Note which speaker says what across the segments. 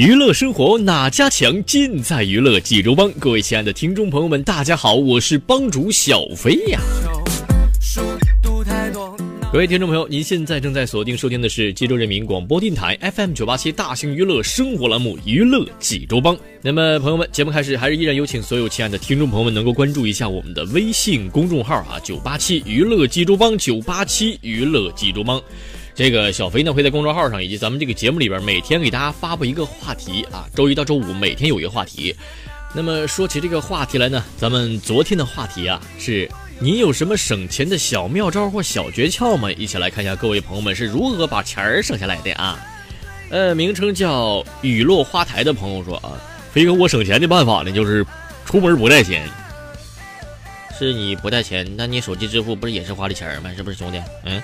Speaker 1: 娱乐生活哪家强？尽在娱乐济州帮。各位亲爱的听众朋友们，大家好，我是帮主小飞呀。各位听众朋友，您现在正在锁定收听的是济州人民广播电台 FM 九八七大型娱乐生活栏目《娱乐济州帮》。那么，朋友们，节目开始还是依然有请所有亲爱的听众朋友们能够关注一下我们的微信公众号啊，九八七娱乐济州帮，九八七娱乐济州帮。这个小飞呢会在公众号上以及咱们这个节目里边每天给大家发布一个话题啊，周一到周五每天有一个话题。那么说起这个话题来呢，咱们昨天的话题啊是你有什么省钱的小妙招或小诀窍吗？一起来看一下各位朋友们是如何把钱儿省下来的啊。呃，名称叫雨落花台的朋友说啊，飞哥我省钱的办法呢就是出门不带钱。是你不带钱，那你手机支付不是也是花的钱吗？是不是兄弟？嗯。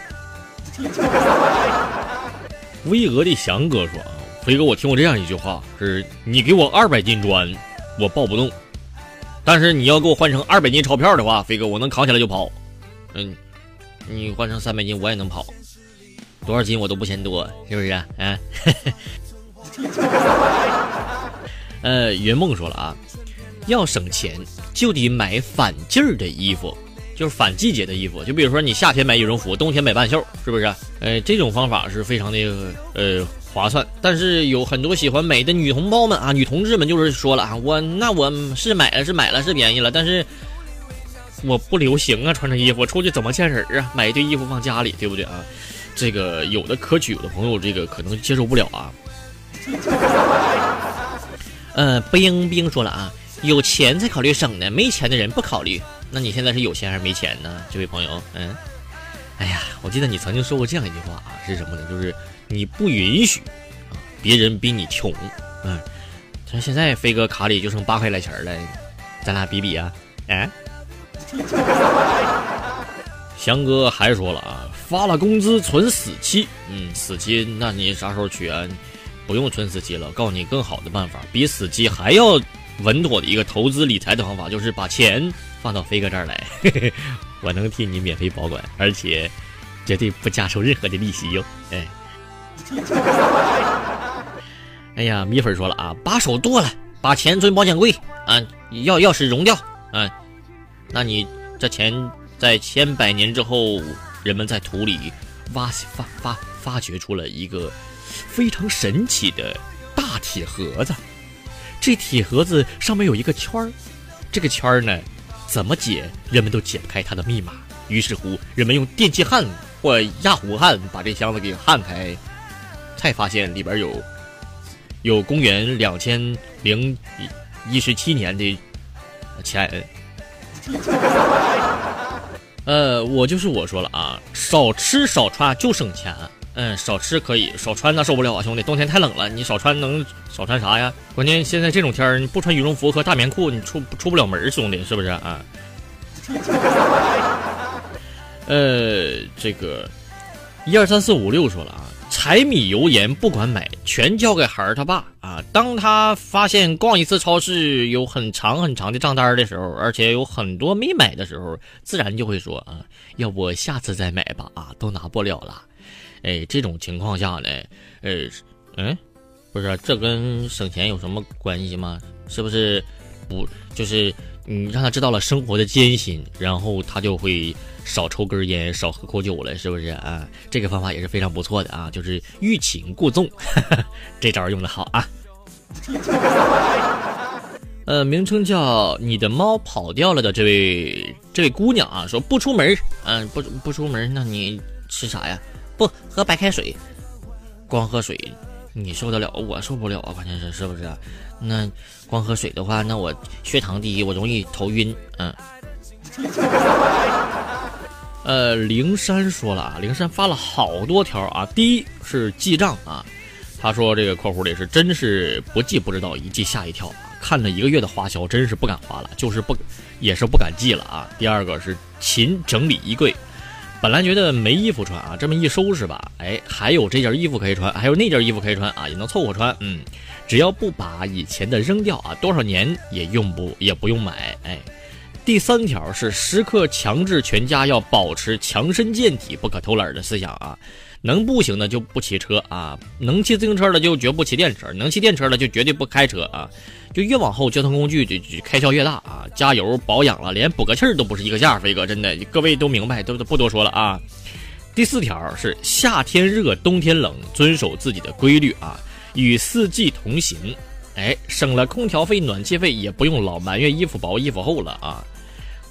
Speaker 1: 巍峨的翔哥说：“啊，飞哥，我听过这样一句话，是你给我二百斤砖，我抱不动；但是你要给我换成二百斤钞票的话，飞哥，我能扛起来就跑。嗯，你换成三百斤，我也能跑，多少斤我都不嫌多，是不是啊？啊，呃，云梦说了啊，要省钱就得买反季儿的衣服。”就是反季节的衣服，就比如说你夏天买羽绒服，冬天买半袖，是不是？呃，这种方法是非常的呃划算。但是有很多喜欢美的女同胞们啊，女同志们就是说了啊，我那我是买了是买了是便宜了，但是我不流行啊，穿着衣服出去怎么见人啊？买一堆衣服放家里，对不对啊？这个有的可取，有的朋友这个可能接受不了啊。呃，冰冰说了啊，有钱才考虑省呢，没钱的人不考虑。那你现在是有钱还是没钱呢，这位朋友？嗯，哎呀，我记得你曾经说过这样一句话啊，是什么呢？就是你不允许啊别人比你穷。嗯，像现在飞哥卡里就剩八块来钱了，咱俩比比啊？哎，翔哥还说了啊，发了工资存死期。嗯，死期那你啥时候取啊？不用存死期了，告诉你更好的办法，比死期还要稳妥的一个投资理财的方法，就是把钱。放到飞哥这儿来，我能替你免费保管，而且绝对不加收任何的利息哟。哎，哎呀，米粉说了啊，把手剁了，把钱存保险柜啊，钥钥匙融掉啊，那你这钱在千百年之后，人们在土里挖发发发掘出了一个非常神奇的大铁盒子，这铁盒子上面有一个圈儿，这个圈儿呢。怎么解，人们都解不开它的密码。于是乎，人们用电气焊或压糊焊把这箱子给焊开，才发现里边有有公元两千零一十七年的钱。呃，我就是我说了啊，少吃少穿就省钱。嗯，少吃可以，少穿那受不了啊，兄弟！冬天太冷了，你少穿能少穿啥呀？关键现在这种天儿，你不穿羽绒服和大棉裤，你出出不了门，兄弟，是不是啊？呃，这个一二三四五六说了啊，柴米油盐不管买，全交给孩儿他爸啊。当他发现逛一次超市有很长很长的账单的时候，而且有很多没买的时候，自然就会说啊，要不下次再买吧啊，都拿不了了。哎，这种情况下呢，呃，嗯，不是，这跟省钱有什么关系吗？是不是？不，就是你让他知道了生活的艰辛，然后他就会少抽根烟，少喝口酒了，是不是啊？这个方法也是非常不错的啊，就是欲擒故纵，这招用的好啊。呃，名称叫你的猫跑掉了的这位这位姑娘啊，说不出门，嗯，不不出门，那你吃啥呀？不喝白开水，光喝水你受得了？我受不了啊，关键是是不是？那光喝水的话，那我血糖低，我容易头晕，嗯。呃，灵山说了啊，灵山发了好多条啊，第一是记账啊，他说这个括弧里是真是不记不知道，一记吓一跳。看了一个月的花销，真是不敢花了，就是不，也是不敢记了啊。第二个是勤整理衣柜，本来觉得没衣服穿啊，这么一收拾吧，哎，还有这件衣服可以穿，还有那件衣服可以穿啊，也能凑合穿。嗯，只要不把以前的扔掉啊，多少年也用不也不用买。哎，第三条是时刻强制全家要保持强身健体，不可偷懒的思想啊。能步行的就不骑车啊，能骑自行车的就绝不骑电车，能骑电车的就绝对不开车啊。就越往后交通工具就就开销越大啊，加油保养了，连补个气儿都不是一个价，飞哥真的，各位都明白，都都不多说了啊。第四条是夏天热，冬天冷，遵守自己的规律啊，与四季同行，哎，省了空调费、暖气费，也不用老埋怨衣服薄、衣服厚了啊。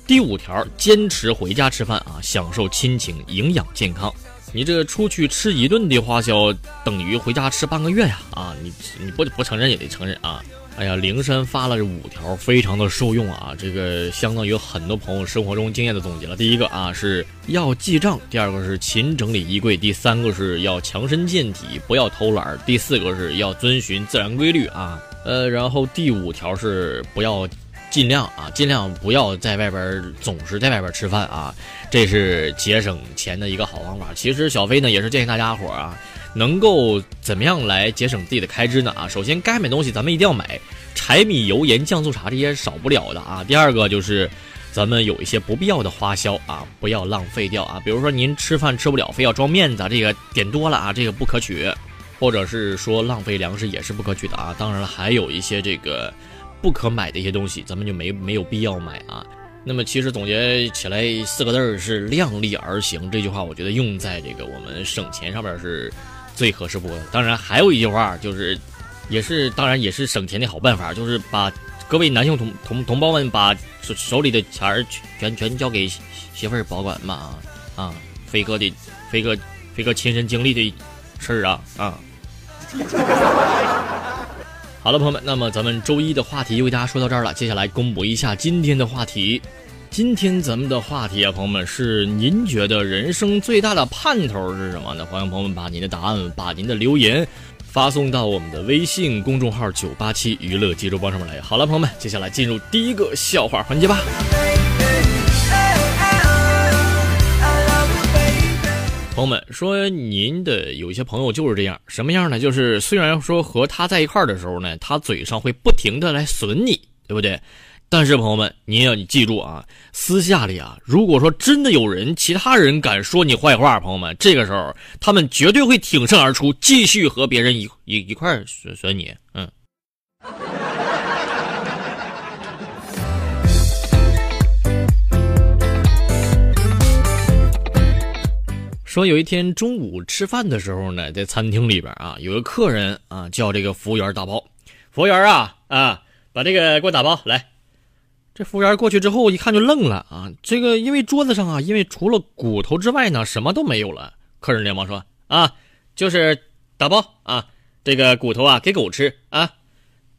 Speaker 1: 第五条，坚持回家吃饭啊，享受亲情，营养健康。你这出去吃一顿的花销，等于回家吃半个月呀！啊，你你不不承认也得承认啊！哎呀，灵山发了这五条，非常的受用啊！这个相当于很多朋友生活中经验的总结了。第一个啊是要记账，第二个是勤整理衣柜，第三个是要强身健体，不要偷懒，第四个是要遵循自然规律啊。呃，然后第五条是不要。尽量啊，尽量不要在外边总是在外边吃饭啊，这是节省钱的一个好方法。其实小飞呢也是建议大家伙儿啊，能够怎么样来节省自己的开支呢？啊，首先该买东西咱们一定要买，柴米油盐酱醋茶这些少不了的啊。第二个就是，咱们有一些不必要的花销啊，不要浪费掉啊。比如说您吃饭吃不了，非要装面子，这个点多了啊，这个不可取；或者是说浪费粮食也是不可取的啊。当然了，还有一些这个。不可买的一些东西，咱们就没没有必要买啊。那么其实总结起来四个字儿是量力而行。这句话我觉得用在这个我们省钱上面是最合适不过的。当然还有一句话就是，也是当然也是省钱的好办法，就是把各位男性同同同胞们把手手里的钱儿全全交给媳妇儿保管嘛啊啊！飞哥的飞哥飞哥亲身经历的事儿啊啊！好了，朋友们，那么咱们周一的话题就为大家说到这儿了。接下来公布一下今天的话题。今天咱们的话题啊，朋友们是您觉得人生最大的盼头是什么呢？欢迎朋友们把您的答案、把您的留言发送到我们的微信公众号“九八七娱乐济州帮”上面来。好了，朋友们，接下来进入第一个笑话环节吧。朋友们说，您的有一些朋友就是这样，什么样呢？就是虽然说和他在一块儿的时候呢，他嘴上会不停的来损你，对不对？但是朋友们，您要你记住啊，私下里啊，如果说真的有人，其他人敢说你坏话，朋友们，这个时候他们绝对会挺身而出，继续和别人一一一块损损你，嗯。说有一天中午吃饭的时候呢，在餐厅里边啊，有个客人啊叫这个服务员打包。服务员啊啊，把这个给我打包来。这服务员过去之后一看就愣了啊，这个因为桌子上啊，因为除了骨头之外呢，什么都没有了。客人连忙说啊，就是打包啊，这个骨头啊给狗吃啊。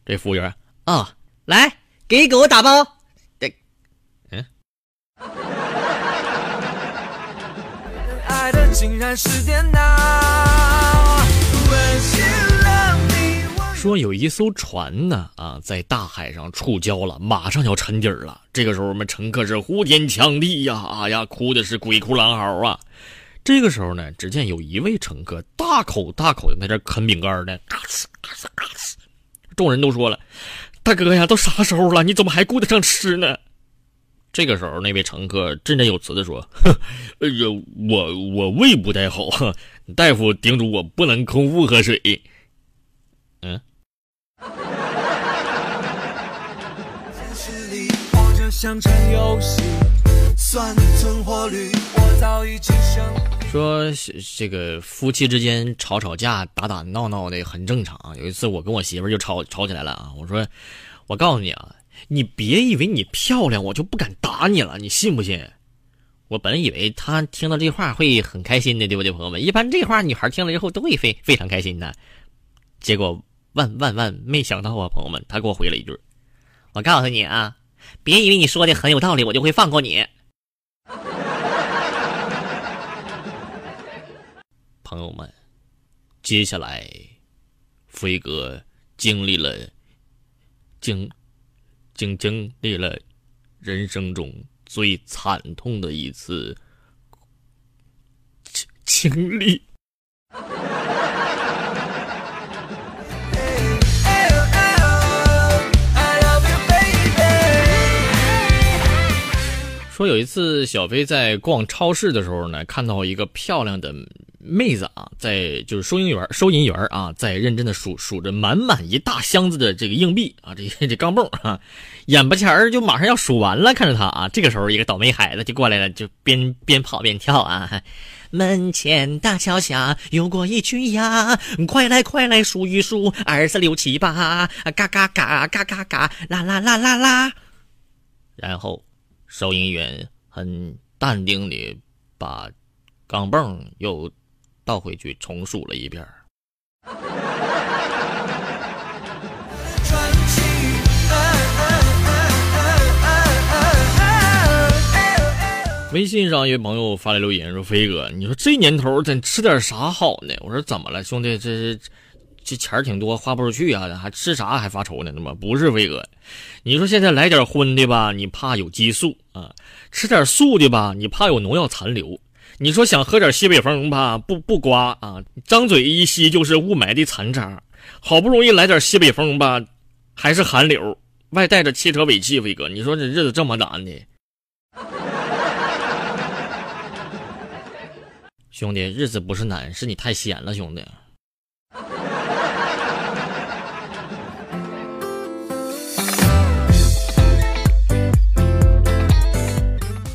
Speaker 1: 这服务员啊，来给狗打包。竟然是电脑说有一艘船呢，啊，在大海上触礁了，马上要沉底儿了。这个时候，我们乘客是呼天抢地呀，啊呀，哭的是鬼哭狼嚎啊。这个时候呢，只见有一位乘客大口大口的在这啃饼干呢，嘎哧嘎哧嘎哧。众人都说了：“大哥呀，都啥时候了，你怎么还顾得上吃呢？”这个时候，那位乘客振振有词的说：“ 哎呀，我我胃不太好，大夫叮嘱我不能空腹喝水。”嗯。说这个夫妻之间吵吵架、打打闹闹的很正常。有一次，我跟我媳妇就吵吵起来了啊！我说：“我告诉你啊。”你别以为你漂亮，我就不敢打你了，你信不信？
Speaker 2: 我本以为他听到这话会很开心的，对不对，朋友们？一般这话女孩听了之后都会非非常开心的。结果万万万没想到啊，朋友们，他给我回了一句：“我告诉你啊，别以为你说的很有道理，我就会放过你。”
Speaker 1: 朋友们，接下来飞哥经历了经经经历了人生中。最惨痛的一次经经历。说有一次，小飞在逛超市的时候呢，看到一个漂亮的。妹子啊，在就是收银员，收银员啊，在认真的数数着满满一大箱子的这个硬币啊，这这钢镚啊，眼巴前儿就马上要数完了。看着他啊，这个时候一个倒霉孩子就过来了，就边边跑边跳啊。门前大桥下游过一群鸭，快来快来数一数，二四六七八，嘎嘎嘎嘎嘎嘎，啦啦啦啦啦。然后，收银员很淡定的把钢镚又。倒回去重数了一遍。微信上一位朋友发来留言说：“飞哥，你说这年头咱吃点啥好呢？”我说：“怎么了，兄弟？这这钱挺多，花不出去啊，还吃啥还发愁呢？那么不是飞哥，你说现在来点荤的吧，你怕有激素啊；吃点素的吧，你怕有农药残留。”你说想喝点西北风吧，不不刮啊，张嘴一吸就是雾霾的残渣。好不容易来点西北风吧，还是寒流，外带着汽车尾气。飞哥，你说这日子这么难的，兄弟，日子不是难，是你太闲了，兄弟。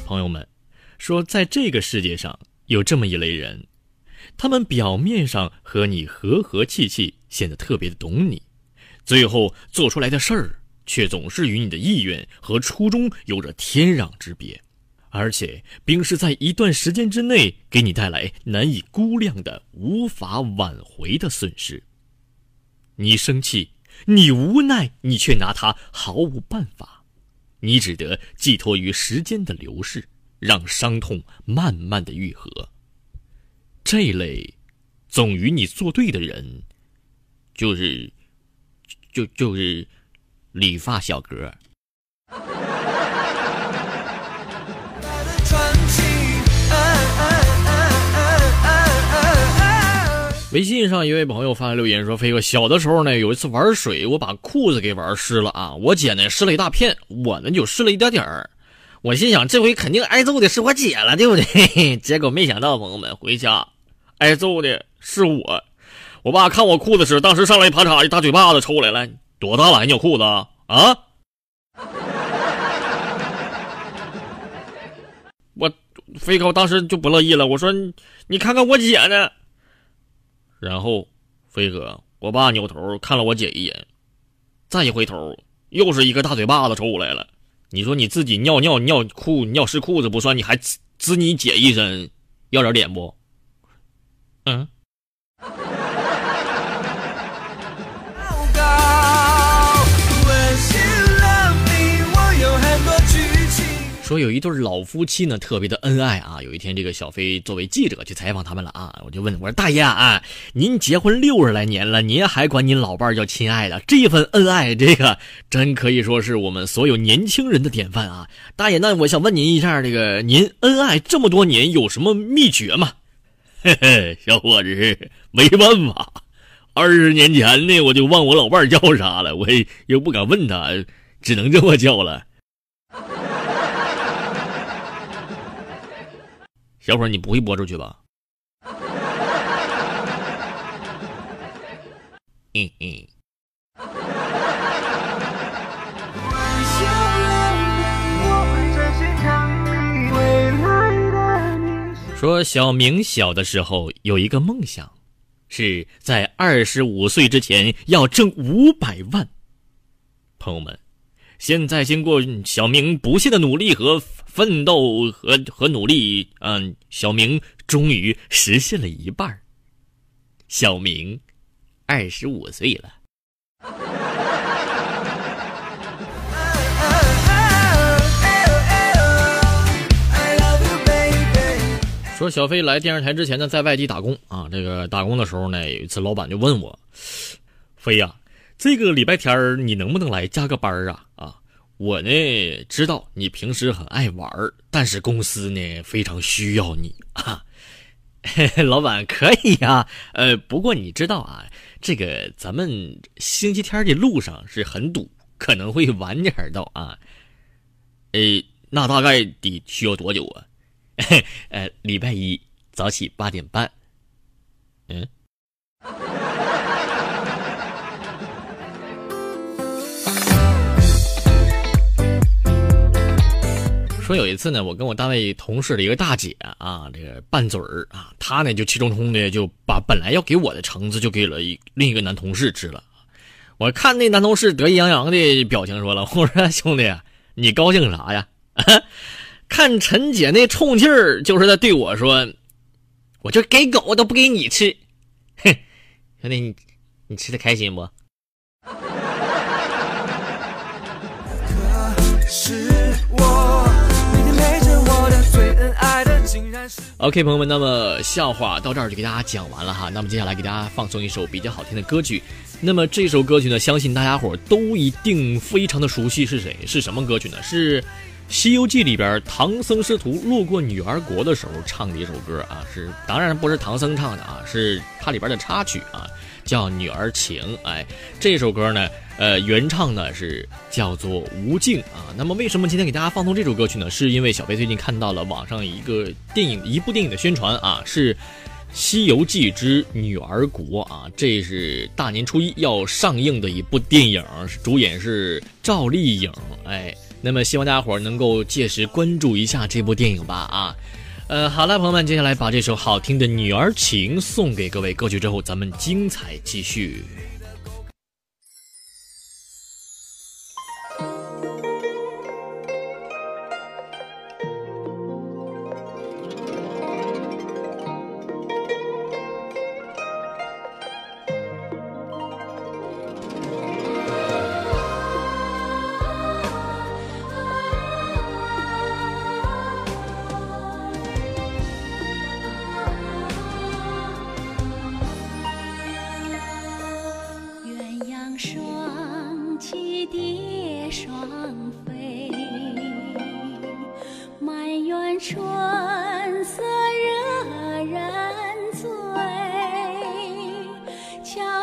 Speaker 1: 朋友们。说，在这个世界上有这么一类人，他们表面上和你和和气气，显得特别的懂你，最后做出来的事儿却总是与你的意愿和初衷有着天壤之别，而且并是在一段时间之内给你带来难以估量的、无法挽回的损失。你生气，你无奈，你却拿他毫无办法，你只得寄托于时间的流逝。让伤痛慢慢的愈合。这类总与你作对的人，就是，就就是理发小哥。微信上一位朋友发来留言说：“飞哥，小的时候呢，有一次玩水，我把裤子给玩湿了啊。我姐呢湿了一大片，我呢就湿了一点点儿。”我心想，这回肯定挨揍的是我姐了，对不对？结果没想到，朋友们回家，挨揍的是我。我爸看我裤子时，当时上来一啪嚓一大嘴巴子抽来了。多大了还尿裤子啊？啊！我飞哥当时就不乐意了，我说：“你看看我姐呢。”然后飞哥，我爸扭头看了我姐一眼，再一回头，又是一个大嘴巴子抽来了。你说你自己尿尿尿裤尿湿裤子不算，你还滋你姐一身，要点脸不？嗯。说有一对老夫妻呢，特别的恩爱啊。有一天，这个小飞作为记者去采访他们了啊。我就问我说：“大爷啊，您结婚六十来年了，您还管您老伴叫亲爱的，这份恩爱，这个真可以说是我们所有年轻人的典范啊。”大爷，那我想问您一下，这个您恩爱这么多年有什么秘诀吗？嘿嘿，小伙子，没办法，二十年前呢，我就忘我老伴叫啥了，我也又不敢问他，只能这么叫了。小伙，你不会播出去吧？嗯嗯。说小明小的时候有一个梦想，是在二十五岁之前要挣五百万。朋友们，现在经过小明不懈的努力和奋斗和和努力，嗯，小明终于实现了一半小明二十五岁了。说小飞来电视台之前呢，在外地打工啊。这个打工的时候呢，有一次老板就问我：“飞呀，这个礼拜天你能不能来加个班啊？”我呢知道你平时很爱玩但是公司呢非常需要你啊。老板可以呀，呃，不过你知道啊，这个咱们星期天的路上是很堵，可能会晚点到啊。呃，那大概得需要多久啊？呃，礼拜一早起八点半。嗯。说有一次呢，我跟我单位同事的一个大姐啊，这个拌嘴儿啊，她呢就气冲冲的就把本来要给我的橙子就给了一另一个男同事吃了。我看那男同事得意洋洋的表情，说了：“我说兄弟，你高兴啥呀？” 看陈姐那冲劲儿，就是在对我说：“我就给狗，都不给你吃。”哼，兄弟，你你吃的开心不？OK，朋友们，那么笑话到这儿就给大家讲完了哈。那么接下来给大家放送一首比较好听的歌曲。那么这首歌曲呢，相信大家伙都一定非常的熟悉，是谁？是什么歌曲呢？是。《西游记》里边，唐僧师徒路过女儿国的时候唱的一首歌啊，是当然不是唐僧唱的啊，是它里边的插曲啊，叫《女儿情》。哎，这首歌呢，呃，原唱呢是叫做吴静啊。那么为什么今天给大家放送这首歌曲呢？是因为小飞最近看到了网上一个电影，一部电影的宣传啊，是《西游记之女儿国》啊，这是大年初一要上映的一部电影，主演是赵丽颖，哎。那么希望大家伙儿能够届时关注一下这部电影吧啊，呃，好了，朋友们，接下来把这首好听的《女儿情》送给各位，歌曲之后咱们精彩继续。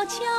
Speaker 3: 桥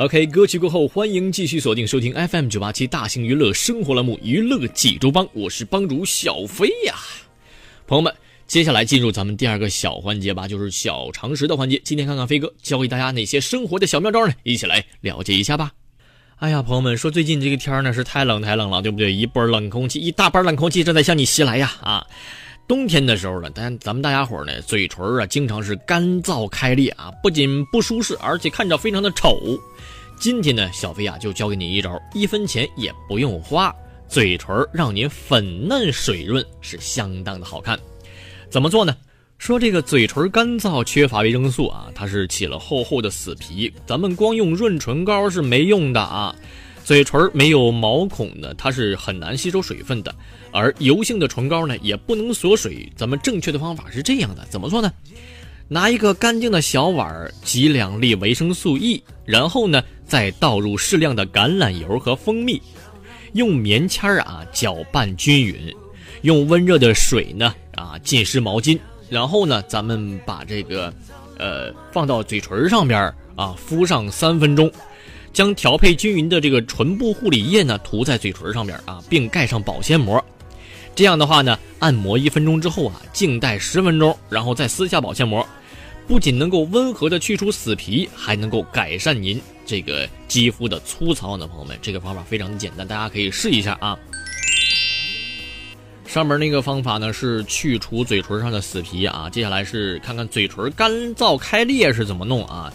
Speaker 1: OK，歌曲过后，欢迎继续锁定收听 FM 九八七大型娱乐生活栏目《娱乐济州帮》，我是帮主小飞呀。朋友们，接下来进入咱们第二个小环节吧，就是小常识的环节。今天看看飞哥教给大家哪些生活的小妙招呢？一起来了解一下吧。哎呀，朋友们说最近这个天呢是太冷太冷了，对不对？一波冷空气，一大波冷空气正在向你袭来呀！啊，冬天的时候呢，咱咱们大家伙呢，嘴唇啊经常是干燥开裂啊，不仅不舒适，而且看着非常的丑。今天呢，小飞啊就教给你一招，一分钱也不用花，嘴唇让您粉嫩水润，是相当的好看。怎么做呢？说这个嘴唇干燥，缺乏维生素啊，它是起了厚厚的死皮，咱们光用润唇膏是没用的啊。嘴唇没有毛孔呢，它是很难吸收水分的，而油性的唇膏呢也不能锁水。咱们正确的方法是这样的，怎么做呢？拿一个干净的小碗，挤两粒维生素 E，然后呢，再倒入适量的橄榄油和蜂蜜，用棉签儿啊搅拌均匀，用温热的水呢啊浸湿毛巾，然后呢，咱们把这个呃放到嘴唇上边啊敷上三分钟，将调配均匀的这个唇部护理液呢涂在嘴唇上边啊，并盖上保鲜膜。这样的话呢，按摩一分钟之后啊，静待十分钟，然后再撕下保鲜膜。不仅能够温和的去除死皮，还能够改善您这个肌肤的粗糙呢，朋友们，这个方法非常的简单，大家可以试一下啊。上面那个方法呢是去除嘴唇上的死皮啊，接下来是看看嘴唇干燥开裂是怎么弄啊。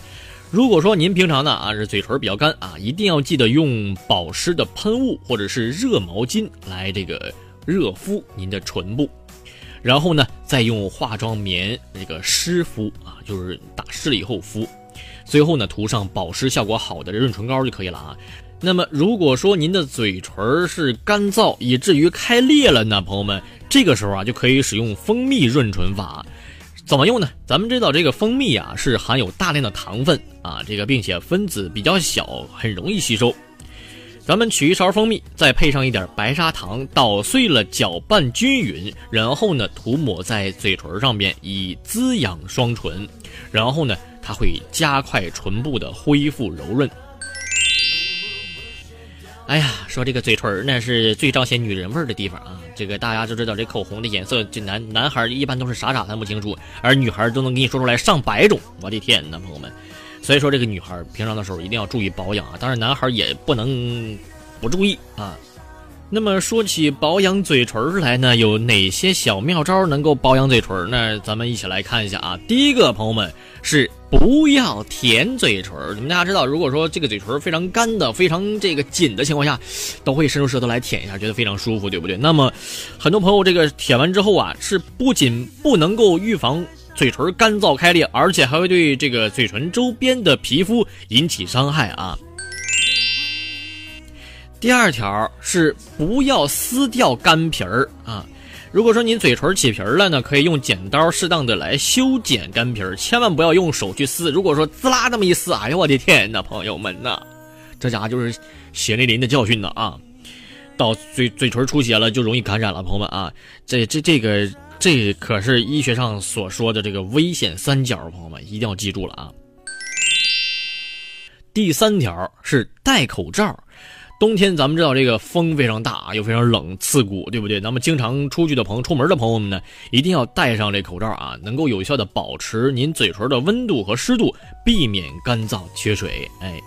Speaker 1: 如果说您平常呢啊是嘴唇比较干啊，一定要记得用保湿的喷雾或者是热毛巾来这个热敷您的唇部。然后呢，再用化妆棉这个湿敷啊，就是打湿了以后敷，最后呢涂上保湿效果好的润唇膏就可以了啊。那么如果说您的嘴唇是干燥以至于开裂了呢，朋友们，这个时候啊就可以使用蜂蜜润唇法。怎么用呢？咱们知道这个蜂蜜啊是含有大量的糖分啊，这个并且分子比较小，很容易吸收。咱们取一勺蜂蜜，再配上一点白砂糖，捣碎了，搅拌均匀，然后呢涂抹在嘴唇上边，以滋养双唇。然后呢，它会加快唇部的恢复柔润。哎呀，说这个嘴唇呢是最彰显女人味儿的地方啊！这个大家都知道，这口红的颜色，这男男孩一般都是傻傻分不清楚，而女孩都能给你说出来上百种。我的天呐，朋友们！所以说，这个女孩平常的时候一定要注意保养啊，当然男孩也不能不注意啊。那么说起保养嘴唇来呢，有哪些小妙招能够保养嘴唇呢？咱们一起来看一下啊。第一个，朋友们是不要舔嘴唇。你们大家知道，如果说这个嘴唇非常干的、非常这个紧的情况下，都会伸出舌头来舔一下，觉得非常舒服，对不对？那么很多朋友这个舔完之后啊，是不仅不能够预防。嘴唇干燥开裂，而且还会对这个嘴唇周边的皮肤引起伤害啊。第二条是不要撕掉干皮儿啊。如果说您嘴唇起皮儿了呢，可以用剪刀适当的来修剪干皮儿，千万不要用手去撕。如果说滋啦那么一撕，哎呦我的天呐，朋友们呐，这家伙就是血淋淋的教训呢啊！到嘴嘴唇出血了，就容易感染了。朋友们啊，这这这个这可是医学上所说的这个危险三角，朋友们一定要记住了啊。第三条是戴口罩。冬天咱们知道这个风非常大，又非常冷刺骨，对不对？那么经常出去的朋友、出门的朋友们呢，一定要戴上这口罩啊，能够有效的保持您嘴唇的温度和湿度，避免干燥缺水。哎。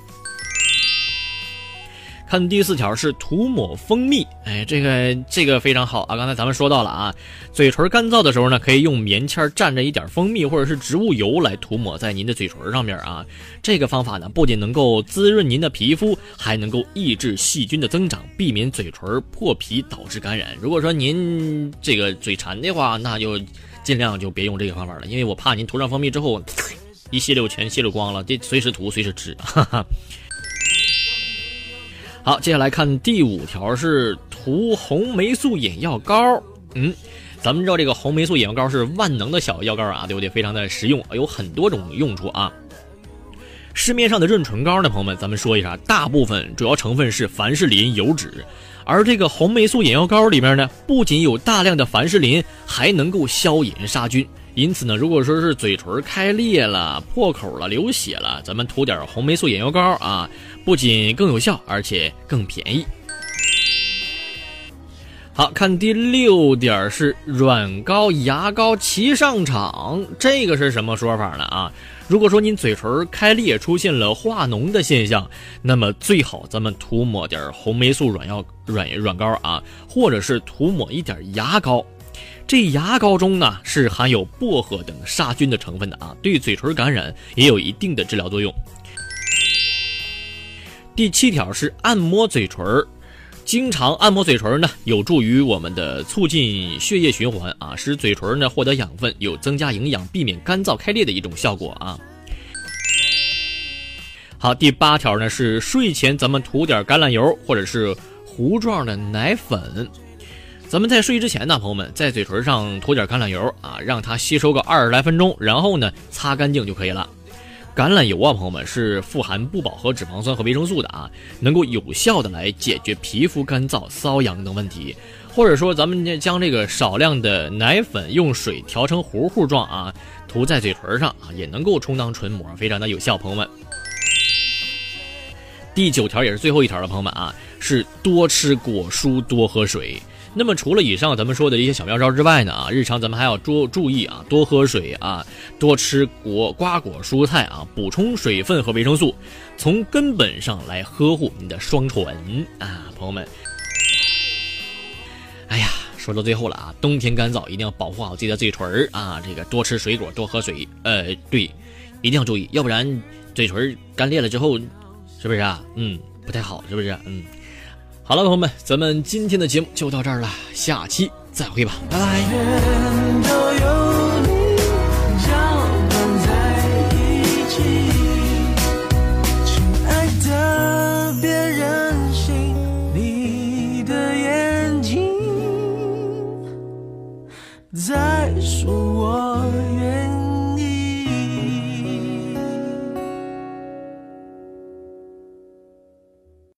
Speaker 1: 看第四条是涂抹蜂蜜，哎，这个这个非常好啊！刚才咱们说到了啊，嘴唇干燥的时候呢，可以用棉签蘸着一点蜂蜜或者是植物油来涂抹在您的嘴唇上面啊。这个方法呢，不仅能够滋润您的皮肤，还能够抑制细菌的增长，避免嘴唇破皮导致感染。如果说您这个嘴馋的话，那就尽量就别用这个方法了，因为我怕您涂上蜂蜜之后，一吸溜全吸溜光了，这随时涂随时吃。哈哈。好，接下来看第五条是涂红霉素眼药膏。嗯，咱们知道这个红霉素眼药膏是万能的小药膏啊，对不对？非常的实用，有很多种用处啊。市面上的润唇膏呢，朋友们，咱们说一下，大部分主要成分是凡士林油脂，而这个红霉素眼药膏里面呢，不仅有大量的凡士林，还能够消炎杀菌。因此呢，如果说是嘴唇开裂了、破口了、流血了，咱们涂点红霉素眼药膏啊，不仅更有效，而且更便宜。好看第六点是软膏、牙膏齐上场，这个是什么说法呢？啊，如果说您嘴唇开裂出现了化脓的现象，那么最好咱们涂抹点红霉素软药软软膏啊，或者是涂抹一点牙膏。这牙膏中呢是含有薄荷等杀菌的成分的啊，对嘴唇感染也有一定的治疗作用。第七条是按摩嘴唇，经常按摩嘴唇呢，有助于我们的促进血液循环啊，使嘴唇呢获得养分，有增加营养、避免干燥开裂的一种效果啊。好，第八条呢是睡前咱们涂点橄榄油或者是糊状的奶粉。咱们在睡之前呢，朋友们在嘴唇上涂点橄榄油啊，让它吸收个二十来分钟，然后呢擦干净就可以了。橄榄油啊，朋友们是富含不饱和脂肪酸和维生素的啊，能够有效的来解决皮肤干燥、瘙痒等问题。或者说，咱们将这个少量的奶粉用水调成糊糊状啊，涂在嘴唇上啊，也能够充当唇膜，非常的有效。朋友们，第九条也是最后一条了，朋友们啊，是多吃果蔬，多喝水。那么除了以上咱们说的一些小妙招之外呢，啊，日常咱们还要注注意啊，多喝水啊，多吃果瓜果蔬菜啊，补充水分和维生素，从根本上来呵护你的双唇啊，朋友们。哎呀，说到最后了啊，冬天干燥，一定要保护好自己的嘴唇啊，这个多吃水果，多喝水，呃，对，一定要注意，要不然嘴唇干裂了之后，是不是啊？嗯，不太好，是不是？嗯。好了，朋友们，咱们今天的节目就到这儿了，下期再会吧，拜拜。在。